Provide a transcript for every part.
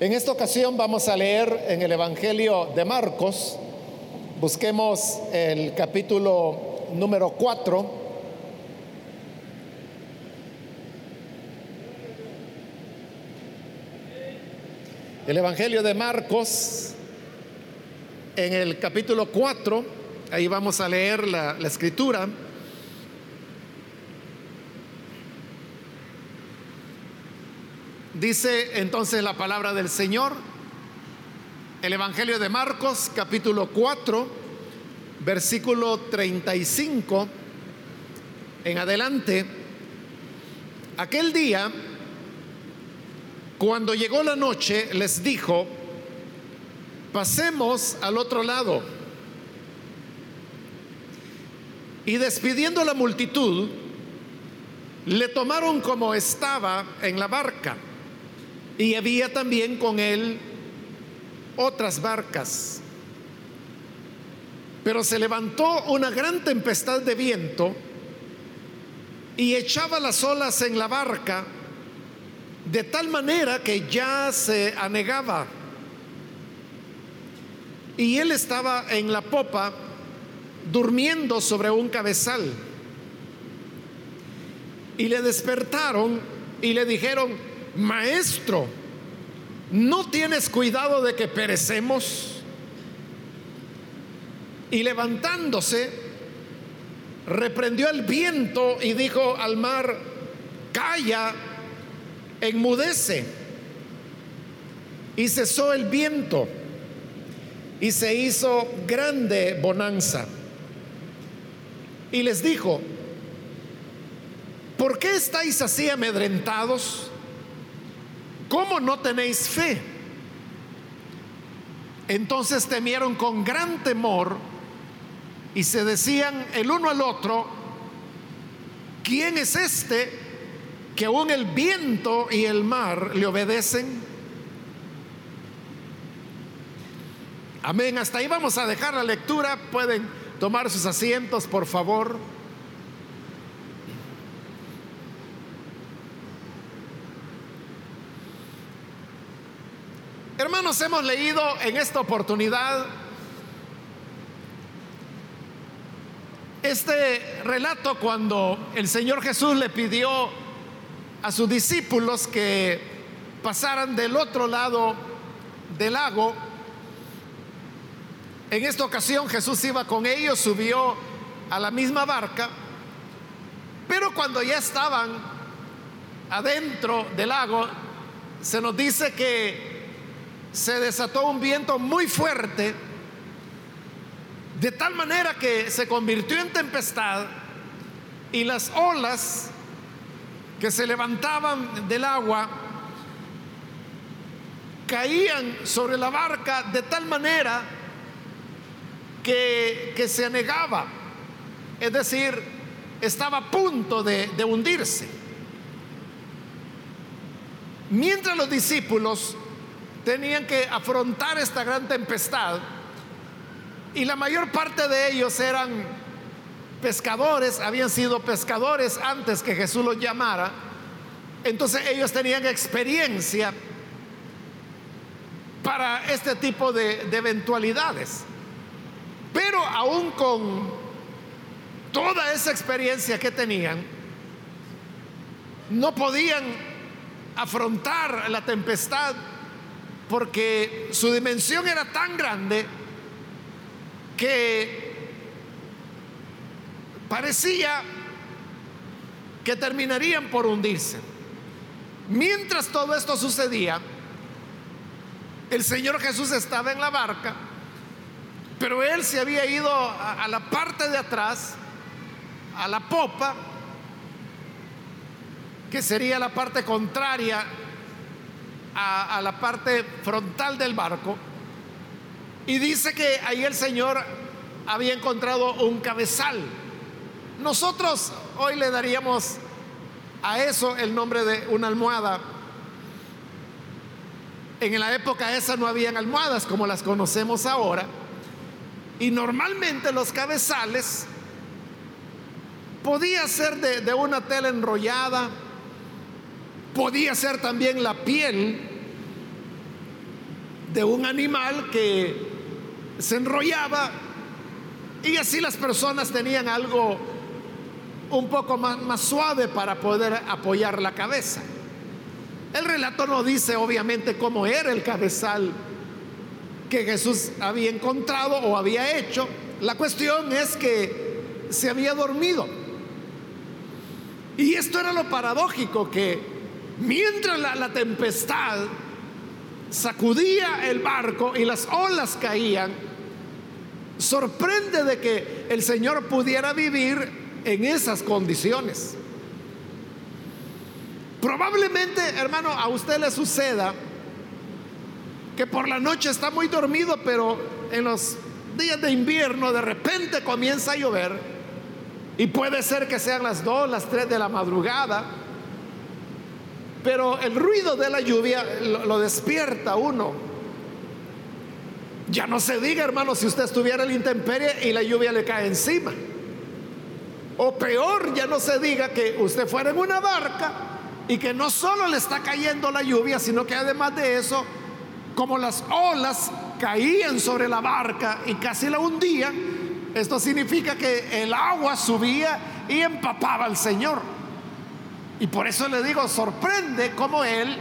En esta ocasión vamos a leer en el Evangelio de Marcos, busquemos el capítulo número 4. El Evangelio de Marcos, en el capítulo 4, ahí vamos a leer la, la escritura. Dice entonces la palabra del Señor, el Evangelio de Marcos, capítulo 4, versículo 35 en adelante. Aquel día, cuando llegó la noche, les dijo, pasemos al otro lado. Y despidiendo la multitud, le tomaron como estaba en la barca y había también con él otras barcas. Pero se levantó una gran tempestad de viento y echaba las olas en la barca de tal manera que ya se anegaba. Y él estaba en la popa durmiendo sobre un cabezal. Y le despertaron y le dijeron, maestro, ¿no tienes cuidado de que perecemos? Y levantándose, reprendió el viento y dijo al mar, calla, enmudece. Y cesó el viento y se hizo grande bonanza. Y les dijo, ¿por qué estáis así amedrentados? ¿Cómo no tenéis fe? Entonces temieron con gran temor y se decían el uno al otro, ¿quién es este que aún el viento y el mar le obedecen? Amén, hasta ahí vamos a dejar la lectura, pueden tomar sus asientos, por favor. Hermanos, hemos leído en esta oportunidad este relato cuando el Señor Jesús le pidió a sus discípulos que pasaran del otro lado del lago. En esta ocasión Jesús iba con ellos, subió a la misma barca, pero cuando ya estaban adentro del lago, se nos dice que se desató un viento muy fuerte, de tal manera que se convirtió en tempestad y las olas que se levantaban del agua caían sobre la barca de tal manera que, que se anegaba, es decir, estaba a punto de, de hundirse. Mientras los discípulos tenían que afrontar esta gran tempestad y la mayor parte de ellos eran pescadores, habían sido pescadores antes que Jesús los llamara, entonces ellos tenían experiencia para este tipo de, de eventualidades. Pero aún con toda esa experiencia que tenían, no podían afrontar la tempestad porque su dimensión era tan grande que parecía que terminarían por hundirse. Mientras todo esto sucedía, el Señor Jesús estaba en la barca, pero él se había ido a, la parte de atrás, a la popa, que sería la parte contraria a, la parte frontal del barco y dice que ahí el Señor había encontrado un cabezal. Nosotros hoy le daríamos a eso el nombre de una almohada. En la época esa no habían almohadas como las conocemos ahora. Y normalmente los cabezales podía ser de, de una tela enrollada, podía ser también la piel de un animal que se enrollaba y así las personas tenían algo un poco más, más suave para poder apoyar la cabeza. El relato no dice obviamente cómo era el cabezal que Jesús había encontrado o había hecho. La cuestión es que se había dormido. Y esto era lo paradójico, que mientras la, tempestad sacudía el barco y las olas caían, sorprende de que el Señor pudiera vivir en esas condiciones. Probablemente, hermano, a usted le suceda que por la noche está muy dormido, pero en los días de invierno de repente comienza a llover y puede ser que sean las 2, las 3 de la madrugada, pero el ruido de la lluvia lo, despierta uno. Ya no se diga, hermano, si usted estuviera en la intemperie y la lluvia le cae encima. O peor, ya no se diga que usted fuera en una barca y que no solo le está cayendo la lluvia, sino que además de eso como las olas caían sobre la barca y casi la hundían, esto significa que el agua subía y empapaba al Señor. Y por eso le digo, sorprende cómo él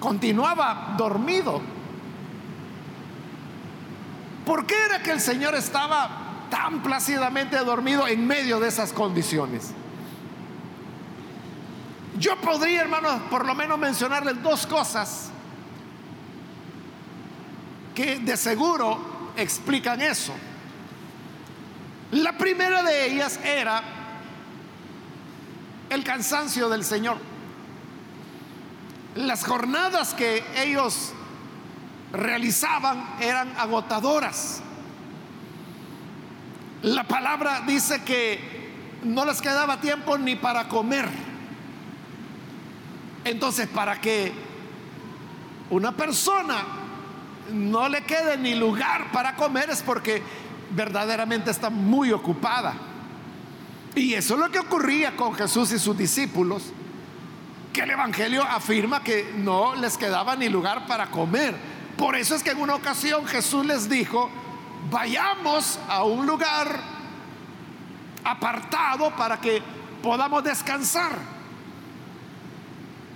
continuaba dormido. ¿Por qué era que el Señor estaba tan plácidamente dormido en medio de esas condiciones? Yo podría, hermanos, por lo menos mencionarles dos cosas que de seguro explican eso. La primera de ellas era el cansancio del Señor. Las jornadas que ellos realizaban eran agotadoras. La palabra dice que no les quedaba tiempo ni para comer. Entonces, para que una persona no le quede ni lugar para comer es porque verdaderamente está muy ocupada. Y eso es lo que ocurría con Jesús y sus discípulos, que el Evangelio afirma que no les quedaba ni lugar para comer. Por eso es que en una ocasión Jesús les dijo, vayamos a un lugar apartado para que podamos descansar.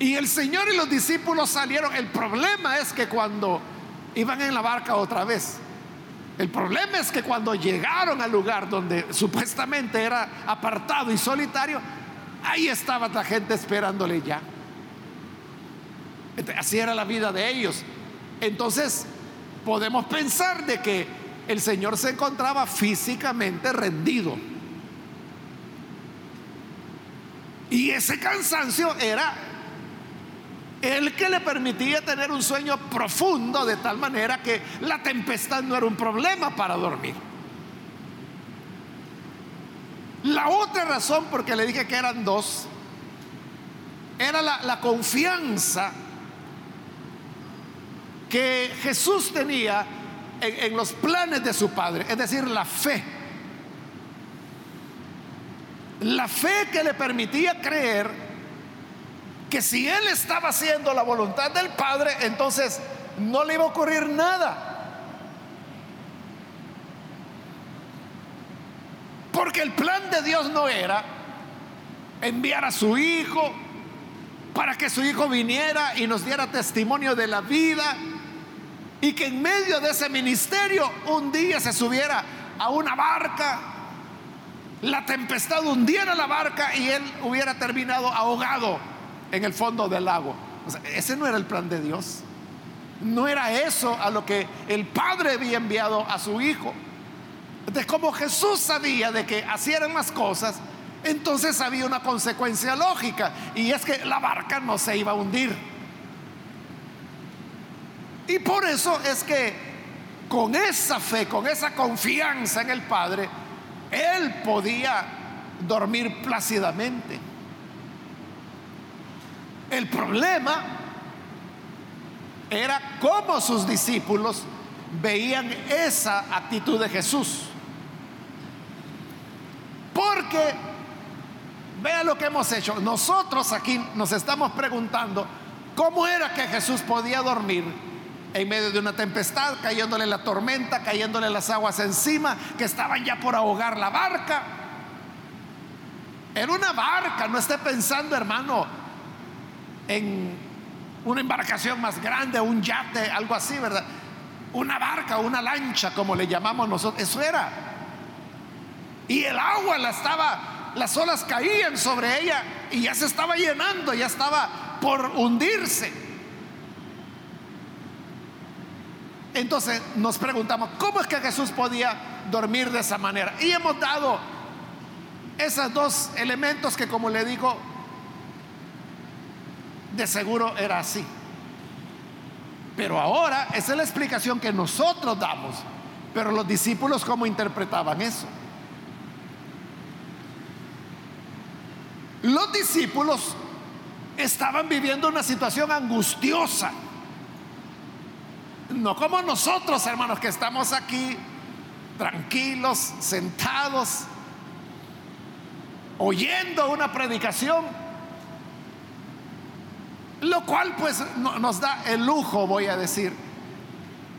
Y el Señor y los discípulos salieron. El problema es que cuando iban en la barca otra vez. El problema es que cuando llegaron al lugar donde supuestamente era apartado y solitario, ahí estaba la gente esperándole ya. Así era la vida de ellos. Entonces, podemos pensar de que el Señor se encontraba físicamente rendido. Y ese cansancio era el que le permitía tener un sueño profundo de tal manera que la tempestad no era un problema para dormir. La otra razón, porque le dije que eran dos, era la, confianza que Jesús tenía en, en los planes de su Padre, es decir, la fe. La fe que le permitía creer que si él estaba haciendo la voluntad del Padre, entonces no le iba a ocurrir nada. Porque el plan de Dios no era enviar a su hijo para que su hijo viniera y nos diera testimonio de la vida y que en medio de ese ministerio un día se subiera a una barca, la tempestad hundiera la barca y él hubiera terminado ahogado en el fondo del lago. ese no era el plan de Dios. No era eso a lo que el Padre había enviado a su Hijo. Entonces, como Jesús sabía de que eran las cosas, entonces había una consecuencia lógica y es que la barca no se iba a hundir. Y por eso es que con esa fe, con esa confianza en el Padre, él podía dormir plácidamente. El problema era cómo sus discípulos veían esa actitud de Jesús. Porque, vea lo que hemos hecho. Nosotros aquí nos estamos preguntando cómo era que Jesús podía dormir en medio de una tempestad, cayéndole la tormenta, cayéndole las aguas encima, que estaban ya por ahogar la barca. Era una barca, no esté pensando, hermano, en una embarcación más grande, un yate, algo así, ¿verdad? Una barca, una lancha, como le llamamos nosotros, eso era. Y el agua la estaba, las olas caían sobre ella y ya se estaba llenando, ya estaba por hundirse. Entonces nos preguntamos, ¿cómo es que Jesús podía dormir de esa manera? Y hemos dado esos dos elementos que como le digo, de seguro era así. Pero ahora esa es la explicación que nosotros damos. Pero los discípulos, ¿cómo interpretaban eso? Los discípulos estaban viviendo una situación angustiosa. No como nosotros, hermanos, que estamos aquí tranquilos, sentados, oyendo una predicación, lo cual pues nos da el lujo, voy a decir,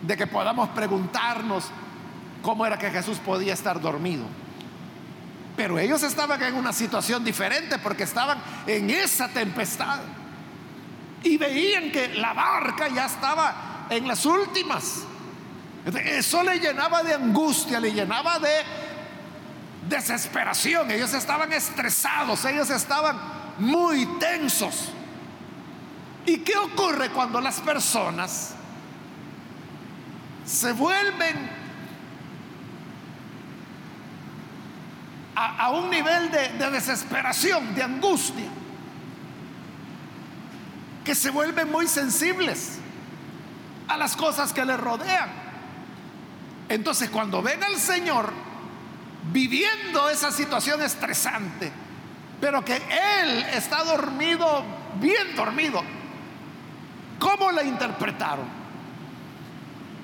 de que podamos preguntarnos cómo era que Jesús podía estar dormido. Pero ellos estaban en una situación diferente porque estaban en esa tempestad y veían que la barca ya estaba en las últimas. Eso le llenaba de angustia, le llenaba de desesperación. Ellos estaban estresados, ellos estaban muy tensos. ¿Y qué ocurre cuando las personas se vuelven a, un nivel de, de desesperación, de angustia? Que se vuelven muy sensibles a las cosas que les rodean. Entonces cuando ven al Señor viviendo esa situación estresante, pero que Él está dormido, bien dormido, ¿Cómo la interpretaron?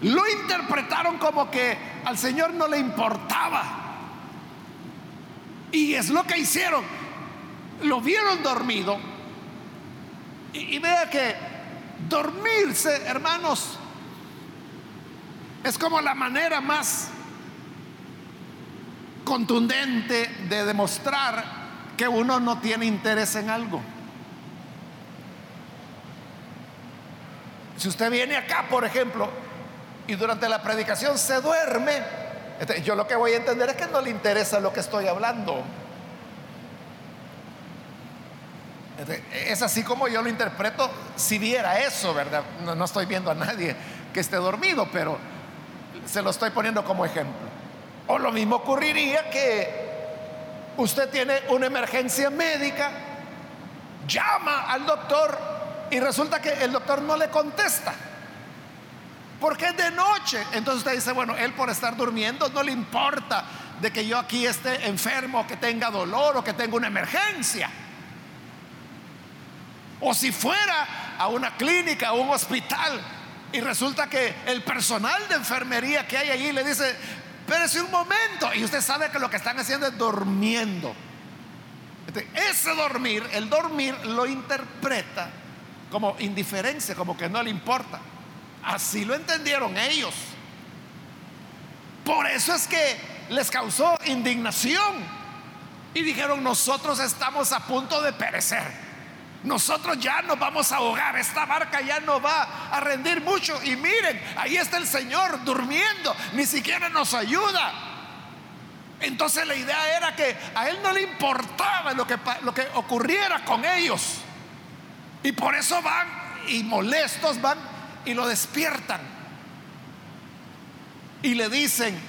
Lo interpretaron como que al Señor no le importaba. Y es lo que hicieron. Lo vieron dormido. Y, vea que dormirse, hermanos, es como la manera más contundente de demostrar que uno no tiene interés en algo. Si usted viene acá, por ejemplo, y durante la predicación se duerme, este, yo lo que voy a entender es que no le interesa lo que estoy hablando. Este, es así como yo lo interpreto si viera eso, ¿verdad? No, no estoy viendo a nadie que esté dormido, pero se lo estoy poniendo como ejemplo. O lo mismo ocurriría que usted tiene una emergencia médica, llama al doctor y resulta que el doctor no le contesta. Porque es de noche. Entonces usted dice, bueno, él por estar durmiendo no le importa de que yo aquí esté enfermo, que tenga dolor o que tenga una emergencia. O si fuera a una clínica, o un hospital, y resulta que el personal de enfermería que hay allí le dice, espérese un momento, y usted sabe que lo que están haciendo es durmiendo. Ese dormir, el dormir lo interpreta como indiferencia, como que no le importa. Así lo entendieron ellos. Por eso es que les causó indignación. Y dijeron, nosotros estamos a punto de perecer. Nosotros ya nos vamos a ahogar. Esta barca ya no va a rendir mucho. Y miren, ahí está el Señor durmiendo. Ni siquiera nos ayuda. Entonces la idea era que a Él no le importaba lo que, lo que ocurriera con ellos. Y por eso van y molestos van y lo despiertan. Y le dicen,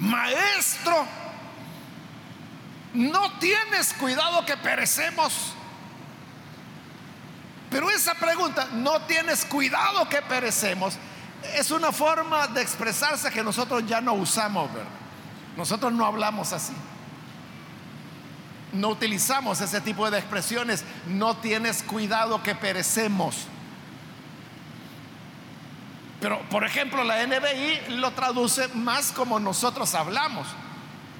maestro, no tienes cuidado que perecemos. Pero esa pregunta, no tienes cuidado que perecemos, es una forma de expresarse que nosotros ya no usamos, ¿verdad? Nosotros no hablamos así no utilizamos ese tipo de expresiones. No tienes cuidado que perecemos. Pero, por ejemplo, la NBI lo traduce más como nosotros hablamos.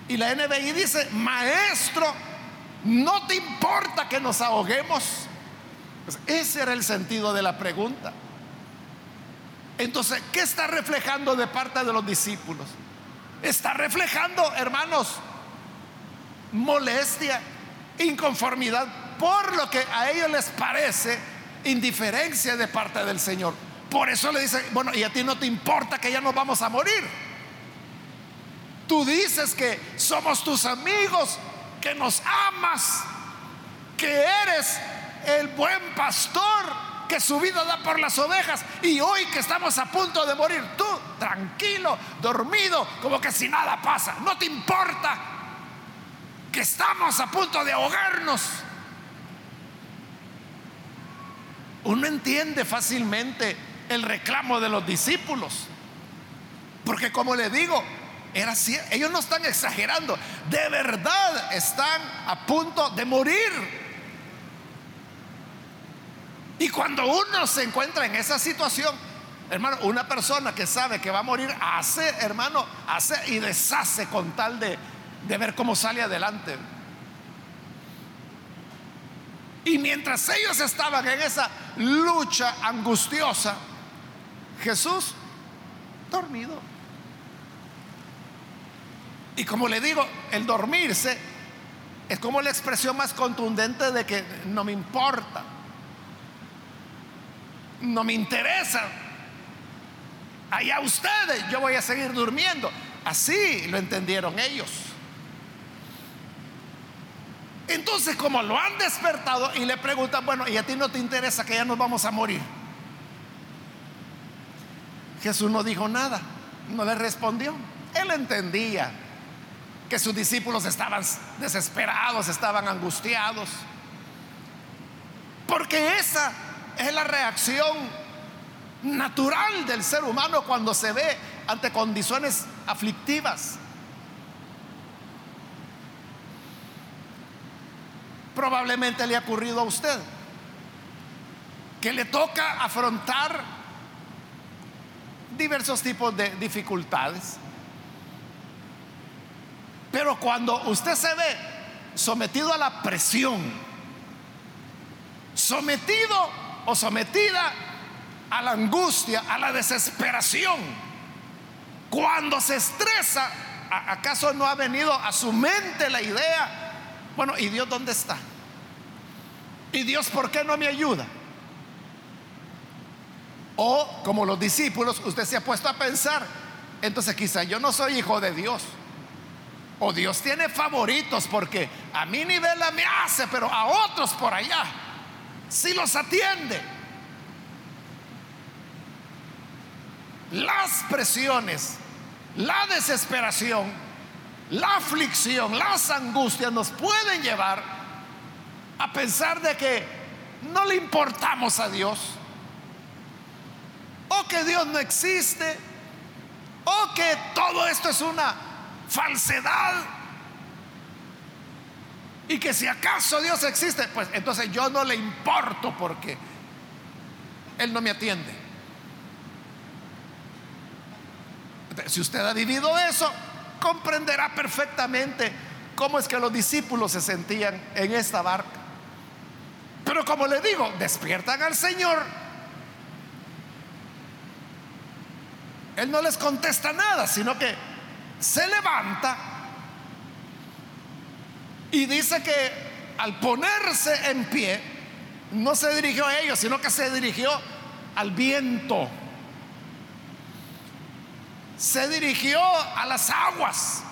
Y la NBI dice, maestro, ¿no te importa que nos ahoguemos? Pues ese era el sentido de la pregunta. Entonces, ¿qué está reflejando de parte de los discípulos? Está reflejando, hermanos, molestia, inconformidad por lo que a ellos les parece indiferencia de parte del Señor. Por eso le dice, bueno, y a ti no te importa que ya nos vamos a morir. Tú dices que somos tus amigos, que nos amas, que eres el buen pastor que su vida da por las ovejas y hoy que estamos a punto de morir, tú tranquilo, dormido, como que si nada pasa, no te importa estamos a punto de ahogarnos. Uno entiende fácilmente el reclamo de los discípulos, porque como le digo, era ellos no están exagerando, de verdad están a punto de morir. Y cuando uno se encuentra en esa situación, hermano, una persona que sabe que va a morir hace, hermano, hace y deshace con tal de, de ver cómo sale adelante. Y mientras ellos estaban en esa lucha angustiosa, Jesús dormido. Y como le digo, el dormirse es como la expresión más contundente de que no me importa no me interesa. Allá ustedes, yo voy a seguir durmiendo. Así lo entendieron ellos. Entonces, como lo han despertado y le preguntan, bueno, ¿y a ti no te interesa que ya nos vamos a morir? Jesús no dijo nada, no le respondió. Él entendía que sus discípulos estaban desesperados, estaban angustiados. Porque esa es la reacción natural del ser humano cuando se ve ante condiciones aflictivas. Probablemente le ha ocurrido a usted que le toca afrontar diversos tipos de dificultades. Pero cuando usted se ve sometido a la presión, sometido o sometida a la angustia, a la desesperación. Cuando se estresa, ¿acaso no ha venido a su mente la idea? Bueno, ¿y Dios dónde está? ¿Y Dios por qué no me ayuda? O como los discípulos, usted se ha puesto a pensar, entonces quizá yo no soy hijo de Dios. O Dios tiene favoritos porque a mí ni vela me hace, pero a otros por allá si los atiende. Las presiones, la desesperación, la aflicción, las angustias nos pueden llevar a pensar de que no le importamos a Dios, o que Dios no existe, o que todo esto es una falsedad y que si acaso Dios existe, pues entonces yo no le importo porque Él no me atiende. Si usted ha vivido eso, comprenderá perfectamente cómo es que los discípulos se sentían en esta barca. Pero como le digo, despiertan al Señor. Él no les contesta nada, sino que se levanta y dice que al ponerse en pie, no se dirigió a ellos, sino que se dirigió al viento. Se dirigió a las aguas.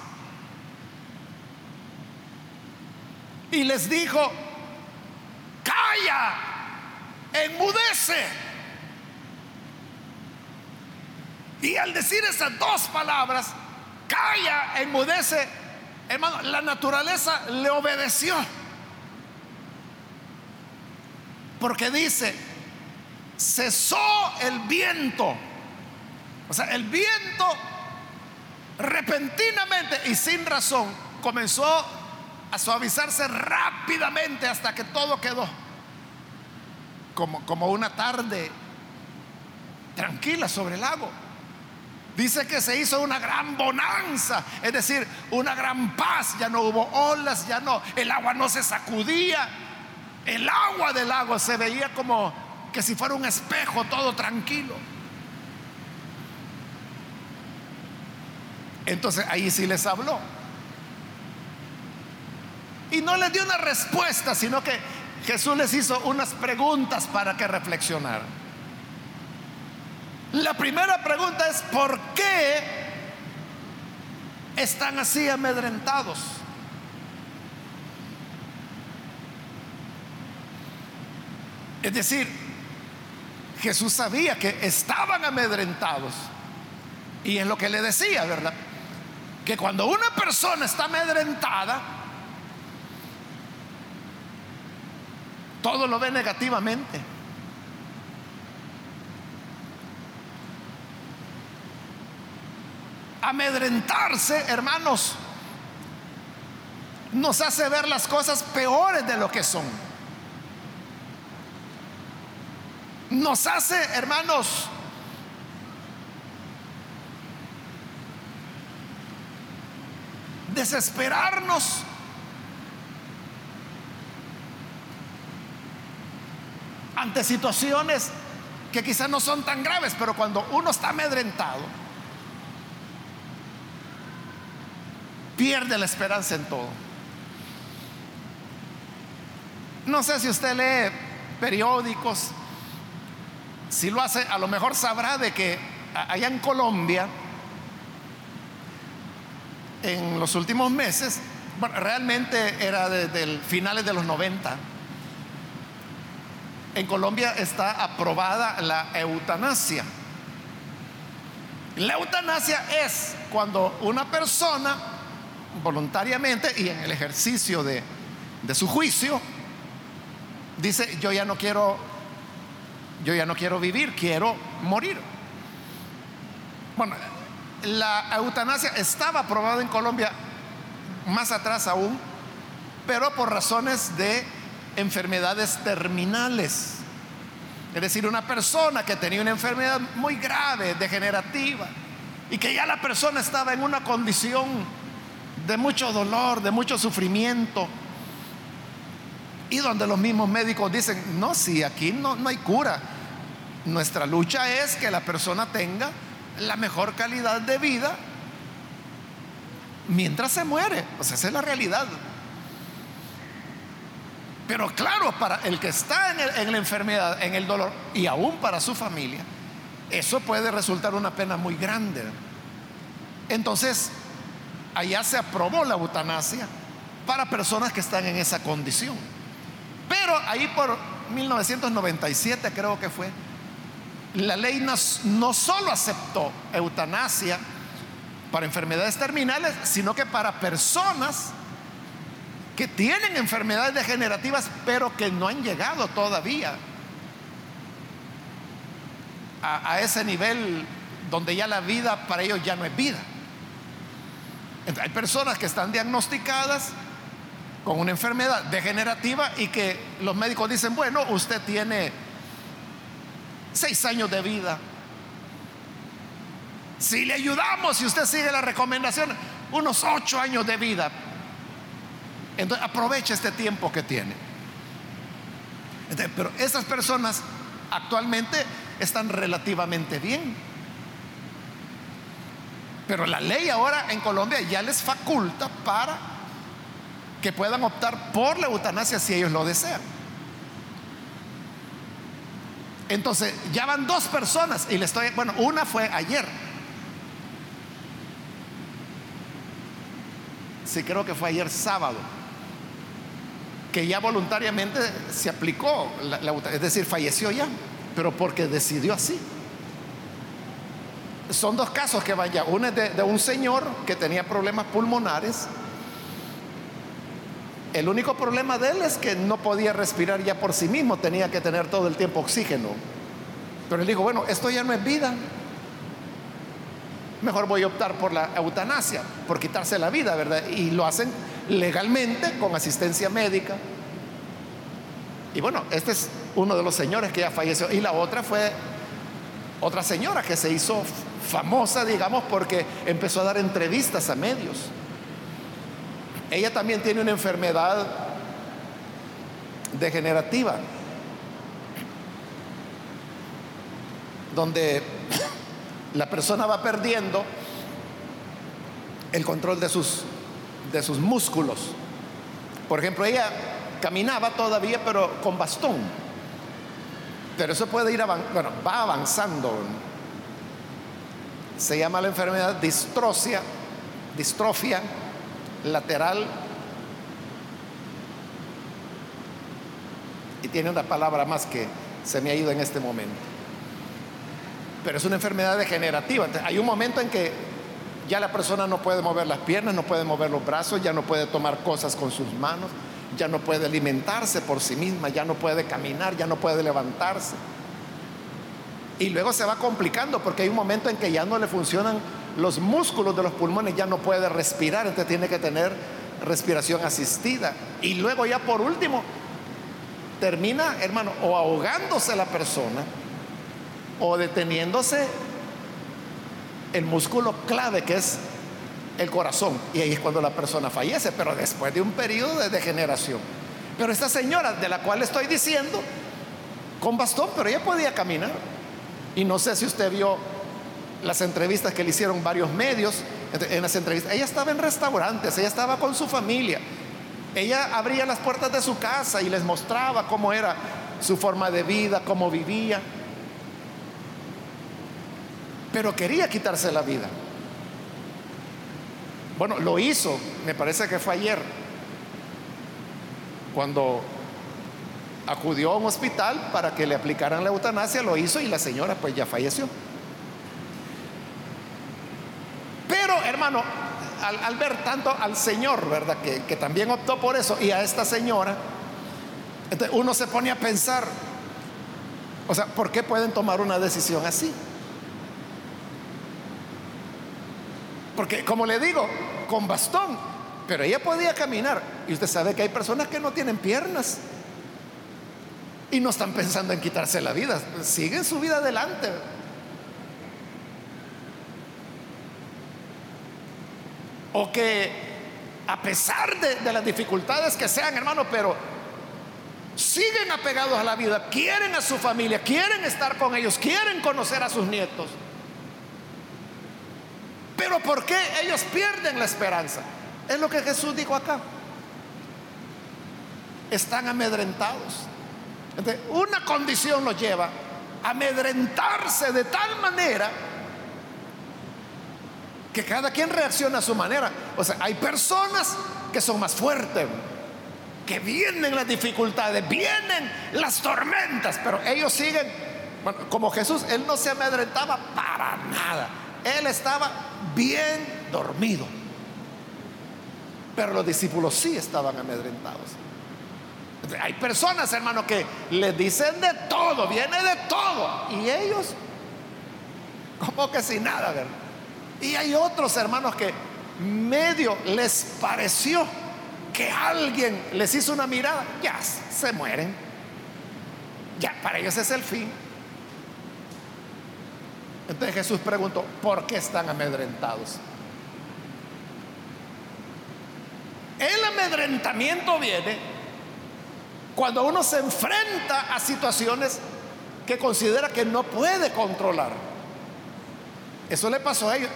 Y les dijo, calla, enmudece. Y al decir esas dos palabras, calla, enmudece, Hermano, la naturaleza le obedeció. Porque dice, cesó el viento. O sea, el viento repentinamente y sin razón comenzó a suavizarse rápidamente hasta que todo quedó como, como una tarde tranquila sobre el lago. Dice que se hizo una gran bonanza, es decir, una gran paz. Ya no hubo olas, ya no, el agua no se sacudía. El agua del lago se veía como que si fuera un espejo, todo tranquilo. Entonces ahí sí les habló. Y no les dio una respuesta, sino que Jesús les hizo unas preguntas para que reflexionaran. La primera pregunta es, ¿por qué están así amedrentados? Es decir, Jesús sabía que estaban amedrentados. Y es lo que le decía, ¿verdad? Que cuando una persona está amedrentada, todo lo ve negativamente. Amedrentarse, hermanos, nos hace ver las cosas peores de lo que son. Nos hace, hermanos, desesperarnos. ante situaciones que quizás no son tan graves, pero cuando uno está amedrentado, pierde la esperanza en todo. No sé si usted lee periódicos, si lo hace, a lo mejor sabrá de que allá en Colombia, en los últimos meses, realmente era desde finales de los 90, en Colombia está aprobada la eutanasia. La eutanasia es cuando una persona voluntariamente y en el ejercicio de, de su juicio dice, yo ya no quiero yo ya no quiero vivir, quiero morir. Bueno, la eutanasia estaba aprobada en Colombia más atrás aún, pero por razones de enfermedades terminales. Es decir, una persona que tenía una enfermedad muy grave, degenerativa, y que ya la persona estaba en una condición de mucho dolor, de mucho sufrimiento, y donde los mismos médicos dicen, no, si aquí no, no hay cura, nuestra lucha es que la persona tenga la mejor calidad de vida mientras se muere. O sea, esa es la realidad. Pero claro, para el que está en, la enfermedad, en el dolor, y aún para su familia, eso puede resultar una pena muy grande. Entonces, allá se aprobó la eutanasia para personas que están en esa condición. Pero ahí por 1997 creo que fue, la ley no, solo aceptó eutanasia para enfermedades terminales, sino que para personas que tienen enfermedades degenerativas, pero que no han llegado todavía a, ese nivel donde ya la vida para ellos ya no es vida. hay personas que están diagnosticadas con una enfermedad degenerativa y que los médicos dicen, bueno, usted tiene seis años de vida. Si le ayudamos, si usted sigue la recomendación, unos ocho años de vida. Entonces aprovecha este tiempo que tiene. pero esas personas actualmente están relativamente bien. Pero la ley ahora en Colombia ya les faculta para que puedan optar por la eutanasia si ellos lo desean. Entonces, ya van dos personas y le estoy, bueno, una fue ayer. Sí, creo que fue ayer sábado que ya voluntariamente se aplicó, la, es decir, falleció ya, pero porque decidió así. Son dos casos que vaya, uno es de, un señor que tenía problemas pulmonares, el único problema de él es que no podía respirar ya por sí mismo, tenía que tener todo el tiempo oxígeno. Pero él dijo, bueno, esto ya no es vida. Mejor voy a optar por la eutanasia, por quitarse la vida, ¿verdad? Y lo hacen legalmente con asistencia médica. Y bueno, este es uno de los señores que ya falleció. Y la otra fue otra señora que se hizo famosa, digamos, porque empezó a dar entrevistas a medios. Ella también tiene una enfermedad degenerativa, donde la persona va perdiendo el control de sus, de sus músculos. Por ejemplo, ella caminaba todavía, pero con bastón. Pero eso puede ir, bueno, va avanzando. Se llama la enfermedad distrofia, distrofia lateral. Y tiene una palabra más que se me ha ido en este momento. Pero es una enfermedad degenerativa. hay un momento en que ya la persona no puede mover las piernas, no puede mover los brazos, ya no puede tomar cosas con sus manos, ya no puede alimentarse por sí misma, ya no puede caminar, ya no puede levantarse. Y luego se va complicando porque hay un momento en que ya no le funcionan los músculos de los pulmones, ya no puede respirar, entonces tiene que tener respiración asistida. Y luego ya por último, termina, hermano, o ahogándose la persona o deteniéndose el músculo clave que es el corazón. Y ahí es cuando la persona fallece, pero después de un periodo de degeneración. Pero esta señora de la cual estoy diciendo, con bastón, pero ella podía caminar. Y no sé si usted vio las entrevistas que le hicieron varios medios. En las entrevistas, ella estaba en restaurantes, ella estaba con su familia. Ella abría las puertas de su casa y les mostraba cómo era su forma de vida, cómo vivía pero quería quitarse la vida. Bueno, lo hizo, me parece que fue ayer, cuando acudió a un hospital para que le aplicaran la eutanasia, lo hizo y la señora pues ya falleció. Pero hermano, al, ver tanto al Señor, ¿verdad? Que, también optó por eso, y a esta señora, uno se pone a pensar, o sea, ¿por qué pueden tomar una decisión así? Porque como le digo, con bastón, pero ella podía caminar. Y usted sabe que hay personas que no tienen piernas y no están pensando en quitarse la vida, siguen su vida adelante. O que a pesar de, las dificultades que sean, hermano, pero siguen apegados a la vida, quieren a su familia, quieren estar con ellos, quieren conocer a sus nietos. Pero ¿por qué ellos pierden la esperanza? Es lo que Jesús dijo acá. Están amedrentados. una condición los lleva a amedrentarse de tal manera que cada quien reacciona a su manera. O sea, hay personas que son más fuertes, que vienen las dificultades, vienen las tormentas, pero ellos siguen, como Jesús, él no se amedrentaba para nada. Él estaba bien dormido. Pero los discípulos sí estaban amedrentados. Hay personas, hermano, que le dicen de todo, viene de todo. Y ellos, como que sin nada, ¿verdad? Y hay otros hermanos que medio les pareció que alguien les hizo una mirada, ya se mueren. Ya, para ellos es el fin. Entonces Jesús preguntó, ¿por qué están amedrentados? El amedrentamiento viene cuando uno se enfrenta a situaciones que considera que no puede controlar. Eso le pasó a ellos.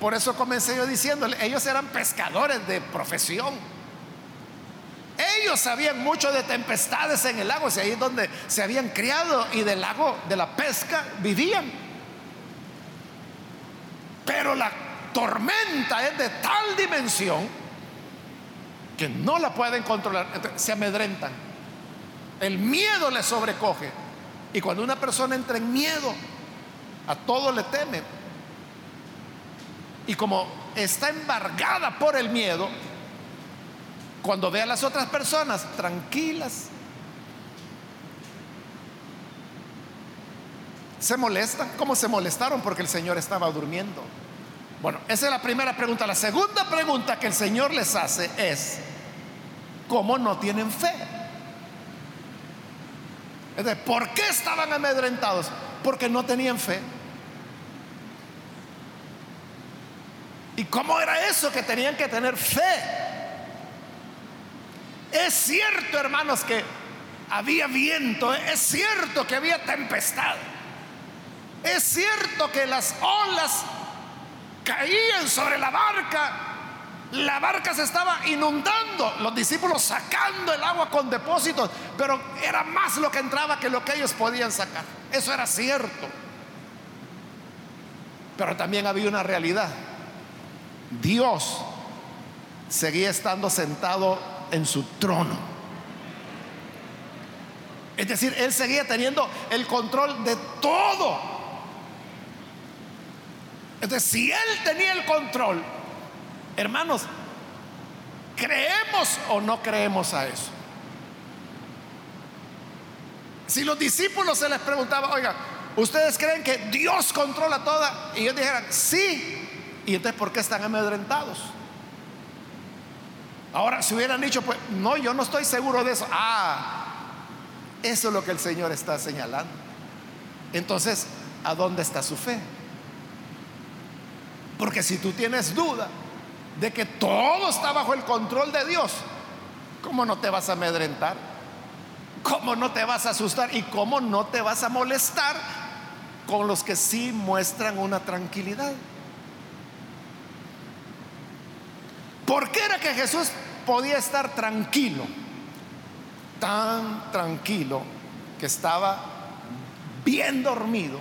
Por eso comencé yo diciéndole, ellos eran pescadores de profesión. Ellos sabían mucho de tempestades en el lago, y ahí es donde se habían criado y del lago de la pesca vivían. Pero la tormenta es de tal dimensión que no la pueden controlar. se amedrentan. El miedo le sobrecoge. Y cuando una persona entra en miedo, a todo le teme. Y como está embargada por el miedo, cuando ve a las otras personas tranquilas, se molestan, como se molestaron porque el Señor estaba durmiendo. Bueno, esa es la primera pregunta. La segunda pregunta que el Señor les hace es, ¿cómo no tienen fe? Es decir, ¿por qué estaban amedrentados? Porque no tenían fe. ¿Y cómo era eso que tenían que tener fe? Es cierto, hermanos, que había viento, es cierto que había tempestad, es cierto que las olas caían sobre la barca. La barca se estaba inundando, los discípulos sacando el agua con depósitos, pero era más lo que entraba que lo que ellos podían sacar. Eso era cierto. Pero también había una realidad. Dios seguía estando sentado en su trono. Es decir, Él seguía teniendo el control de todo. Entonces, si Él tenía el control, hermanos, ¿creemos o no creemos a eso? Si los discípulos se les preguntaba, oiga, ¿ustedes creen que Dios controla toda? Y ellos dijeran, sí. ¿Y entonces por qué están amedrentados? Ahora, si hubieran dicho, pues, no, yo no estoy seguro de eso. Ah, eso es lo que el Señor está señalando. Entonces, ¿a dónde está su fe? Porque si tú tienes duda de que todo está bajo el control de Dios, ¿cómo no te vas a amedrentar? ¿Cómo no te vas a asustar? ¿Y cómo no te vas a molestar con los que sí muestran una tranquilidad? ¿Por qué era que Jesús podía estar tranquilo? Tan tranquilo que estaba bien dormido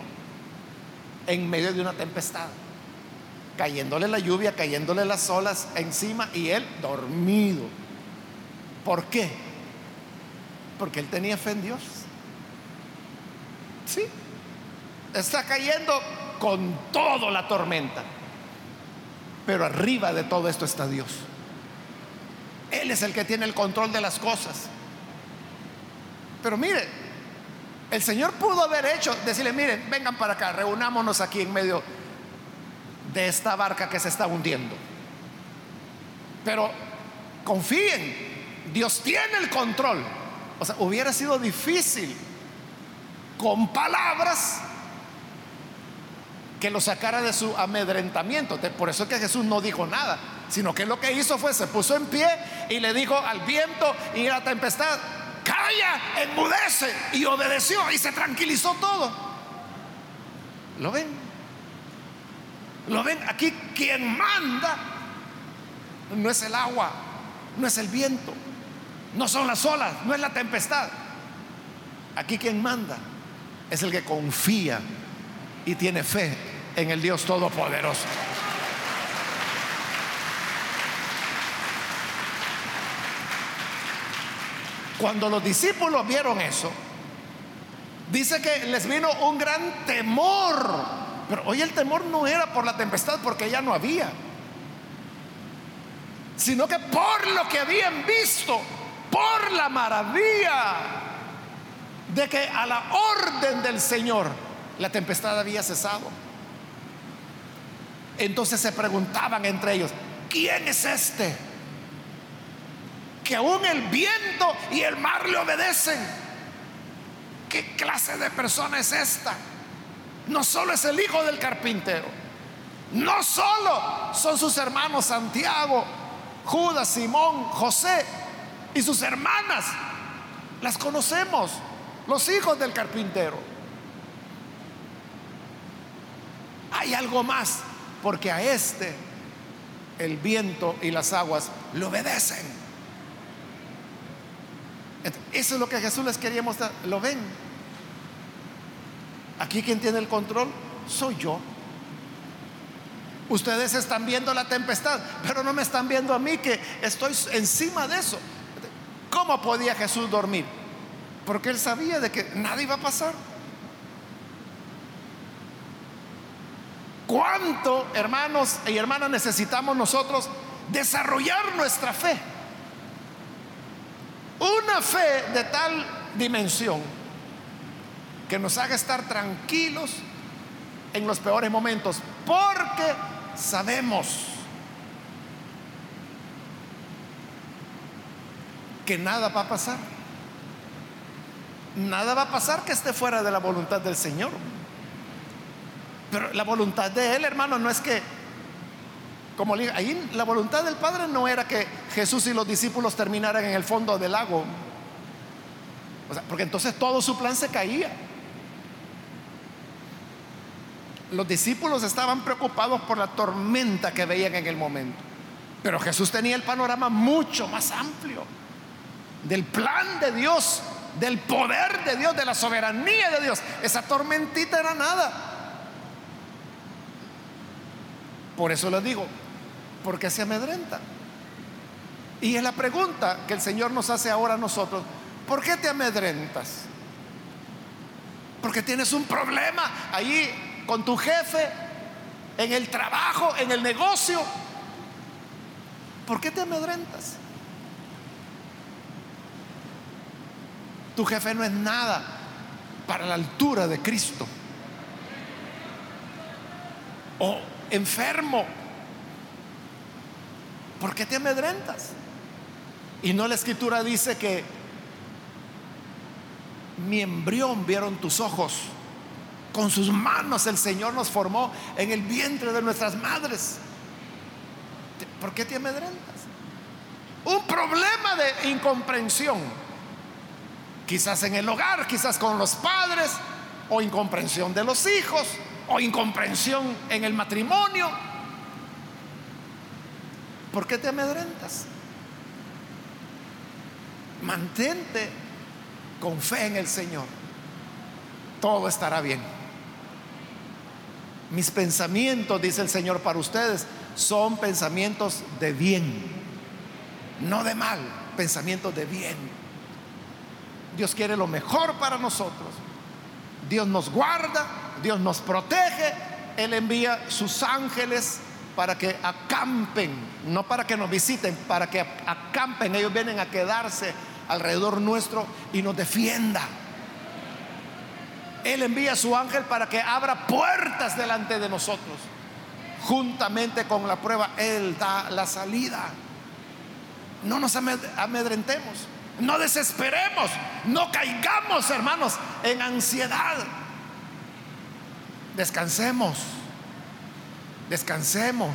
en medio de una tempestad cayéndole la lluvia, cayéndole las olas encima y él dormido. ¿Por qué? Porque él tenía fe en Dios. Sí, está cayendo con toda la tormenta. Pero arriba de todo esto está Dios. Él es el que tiene el control de las cosas. Pero mire, el Señor pudo haber hecho, decirle, miren, vengan para acá, reunámonos aquí en medio de esta barca que se está hundiendo. Pero confíen, Dios tiene el control. O sea, hubiera sido difícil con palabras que lo sacara de su amedrentamiento. Por eso es que Jesús no dijo nada, sino que lo que hizo fue se puso en pie y le dijo al viento y a la tempestad, calla, enmudece, y obedeció y se tranquilizó todo. ¿Lo ven? ¿Lo ven? Aquí quien manda no es el agua, no es el viento, no son las olas, no es la tempestad. Aquí quien manda es el que confía y tiene fe en el Dios Todopoderoso. Cuando los discípulos vieron eso, dice que les vino un gran temor pero hoy el temor no era por la tempestad porque ya no había, sino que por lo que habían visto, por la maravilla de que a la orden del Señor la tempestad había cesado. Entonces se preguntaban entre ellos, ¿quién es este? Que aún el viento y el mar le obedecen. ¿Qué clase de persona es esta? no solo es el hijo del carpintero, no solo son sus hermanos Santiago, Judas, Simón, José y sus hermanas, las conocemos, los hijos del carpintero. Hay algo más, porque a este el viento y las aguas le obedecen. Eso es lo que Jesús les quería mostrar. ¿Lo ven? Aquí quien tiene el control soy yo. Ustedes están viendo la tempestad, pero no me están viendo a mí que estoy encima de eso. ¿Cómo podía Jesús dormir? Porque él sabía de que nada iba a pasar. ¿Cuánto, hermanos y hermanas, necesitamos nosotros desarrollar nuestra fe? Una fe de tal dimensión que nos haga estar tranquilos en los peores momentos, porque sabemos que nada va a pasar. Nada va a pasar que esté fuera de la voluntad del Señor. Pero la voluntad de Él, hermano, no es que, como le ahí la voluntad del Padre no era que Jesús y los discípulos terminaran en el fondo del lago. porque entonces todo su plan se caía. Los discípulos estaban preocupados por la tormenta que veían en el momento. Pero Jesús tenía el panorama mucho más amplio del plan de Dios, del poder de Dios, de la soberanía de Dios. Esa tormentita era nada. Por eso les digo, ¿por qué se amedrenta? Y es la pregunta que el Señor nos hace ahora a nosotros. ¿Por qué te amedrentas? Porque tienes un problema ahí con tu jefe, en el trabajo, en el negocio. ¿Por qué te amedrentas? Tu jefe no es nada para la altura de Cristo. O enfermo. ¿Por qué te amedrentas? Y no la escritura dice que mi embrión vieron tus ojos. Con sus manos el Señor nos formó en el vientre de nuestras madres. ¿Por qué te amedrentas? Un problema de incomprensión. Quizás en el hogar, quizás con los padres, o incomprensión de los hijos, o incomprensión en el matrimonio. ¿Por qué te amedrentas? Mantente con fe en el Señor. Todo estará bien. Mis pensamientos, dice el Señor, para ustedes son pensamientos de bien, no de mal, pensamientos de bien. Dios quiere lo mejor para nosotros. Dios nos guarda, Dios nos protege. Él envía sus ángeles para que acampen, no para que nos visiten, para que acampen. Ellos vienen a quedarse alrededor nuestro y nos defienda. Él envía a su ángel para que abra puertas delante de nosotros. Juntamente con la prueba, Él da la salida. No nos amedrentemos, no desesperemos, no caigamos, hermanos, en ansiedad. Descansemos, descansemos,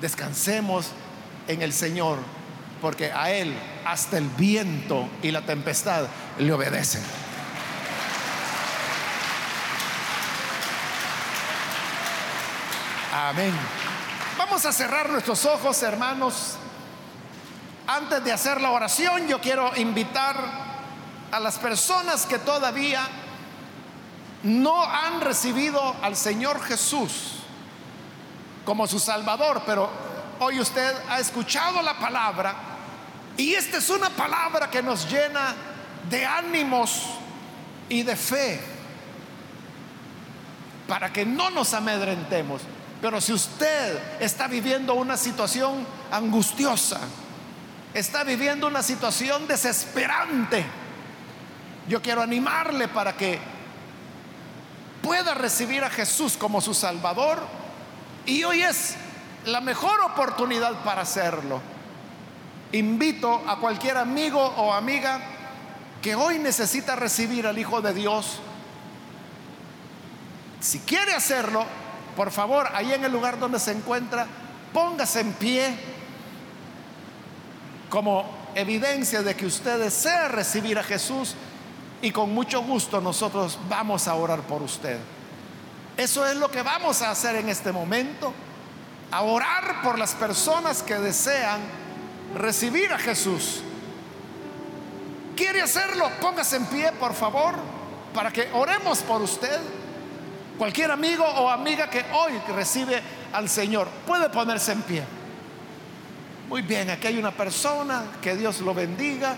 descansemos en el Señor porque a Él hasta el viento y la tempestad le obedecen. Amén. Vamos a cerrar nuestros ojos, hermanos. Antes de hacer la oración, yo quiero invitar a las personas que todavía no han recibido al Señor Jesús como su Salvador, pero Hoy usted ha escuchado la palabra y esta es una palabra que nos llena de ánimos y de fe para que no nos amedrentemos. Pero si usted está viviendo una situación angustiosa, está viviendo una situación desesperante, yo quiero animarle para que pueda recibir a Jesús como su Salvador. Y hoy es la mejor oportunidad para hacerlo. Invito a cualquier amigo o amiga que hoy necesita recibir al Hijo de Dios. Si quiere hacerlo, por favor, ahí en el lugar donde se encuentra, póngase en pie como evidencia de que usted desea recibir a Jesús y con mucho gusto nosotros vamos a orar por usted. Eso es lo que vamos a hacer en este momento a orar por las personas que desean recibir a Jesús. ¿Quiere hacerlo? Póngase en pie, por favor, para que oremos por usted. Cualquier amigo o amiga que hoy recibe al Señor puede ponerse en pie. Muy bien, aquí hay una persona, que Dios lo bendiga.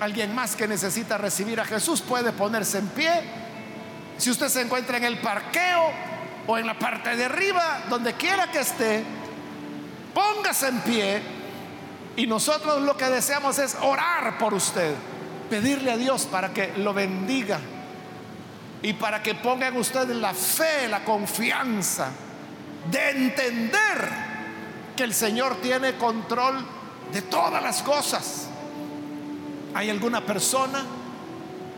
Alguien más que necesita recibir a Jesús puede ponerse en pie. Si usted se encuentra en el parqueo, o en la parte de arriba, donde quiera que esté, póngase en pie y nosotros lo que deseamos es orar por usted, pedirle a Dios para que lo bendiga y para que ponga en usted la fe, la confianza de entender que el Señor tiene control de todas las cosas. ¿Hay alguna persona,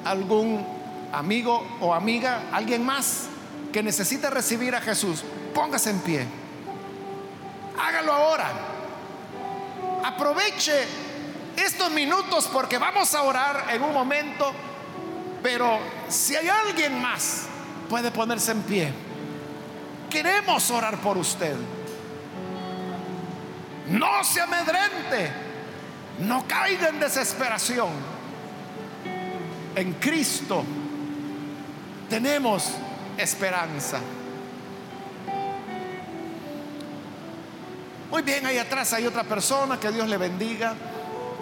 algún amigo o amiga, alguien más que necesita recibir a Jesús, póngase en pie. Hágalo ahora. Aproveche estos minutos porque vamos a orar en un momento, pero si hay alguien más, puede ponerse en pie. queremos orar por usted. No se amedrente, no caiga en desesperación. En Cristo tenemos esperanza. Muy bien, ahí atrás hay otra persona, que Dios le bendiga.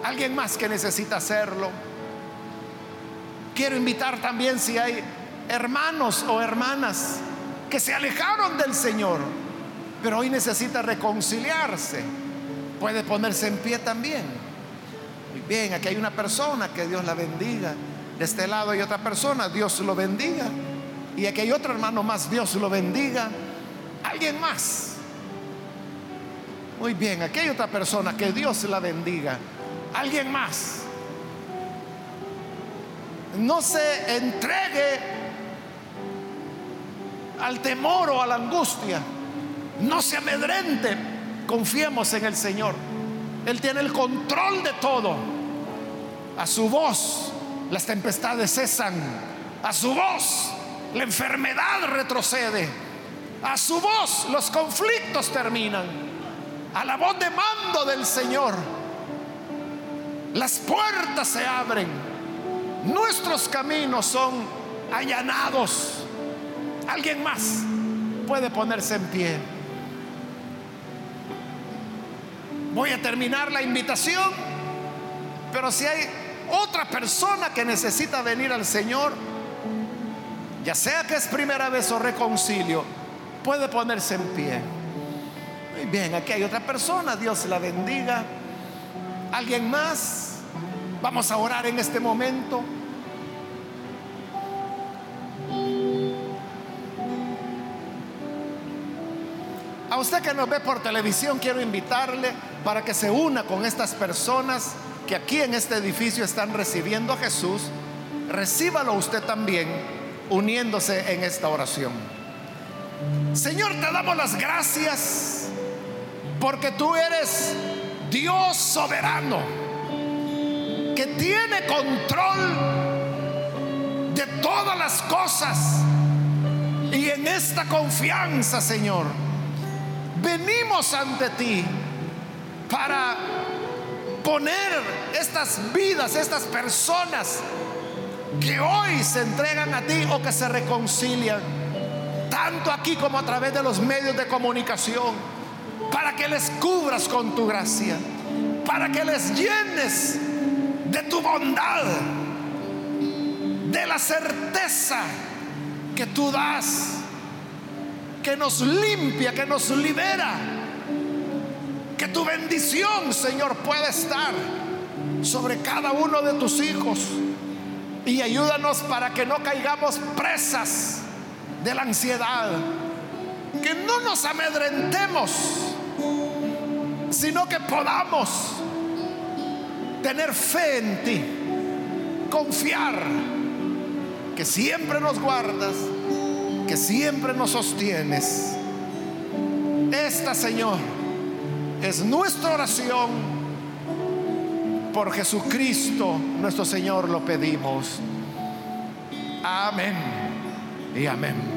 Alguien más que necesita hacerlo. Quiero invitar también si hay hermanos o hermanas que se alejaron del Señor, pero hoy necesita reconciliarse. Puede ponerse en pie también. Bien, aquí hay una persona, que Dios la bendiga. De este lado hay otra persona, Dios lo bendiga. Y aquí hay otro hermano más, Dios lo bendiga. Alguien más. Muy bien, aquí hay otra persona, que Dios la bendiga. Alguien más. No se entregue al temor o a la angustia. No se amedrente. Confiemos en el Señor. Él tiene el control de todo. A su voz las tempestades cesan. A su voz la enfermedad retrocede. A su voz los conflictos terminan. A la voz de mando del Señor las puertas se abren. Nuestros caminos son allanados. Alguien más puede ponerse en pie. Voy a terminar la invitación, pero si hay otra persona que necesita venir al Señor, ya sea que es primera vez o reconcilio, puede ponerse en pie. Muy bien, aquí hay otra persona, Dios la bendiga. ¿Alguien más? Vamos a orar en este momento. A usted que nos ve por televisión, quiero invitarle para que se una con estas personas que aquí en este edificio están recibiendo a Jesús. Recíbalo usted también uniéndose en esta oración. Señor, te damos las gracias porque tú eres Dios soberano que tiene control de todas las cosas. Y en esta confianza, Señor, venimos ante ti para poner estas vidas, estas personas que hoy se entregan a ti o que se reconcilian, tanto aquí como a través de los medios de comunicación, para que les cubras con tu gracia, para que les llenes de tu bondad, de la certeza que tú das, que nos limpia, que nos libera, que tu bendición, Señor, pueda estar sobre cada uno de tus hijos. Y ayúdanos para que no caigamos presas de la ansiedad, que no nos amedrentemos, sino que podamos tener fe en ti, confiar que siempre nos guardas, que siempre nos sostienes. Esta, Señor, es nuestra oración. Por Jesucristo nuestro Señor lo pedimos. Amén y amén.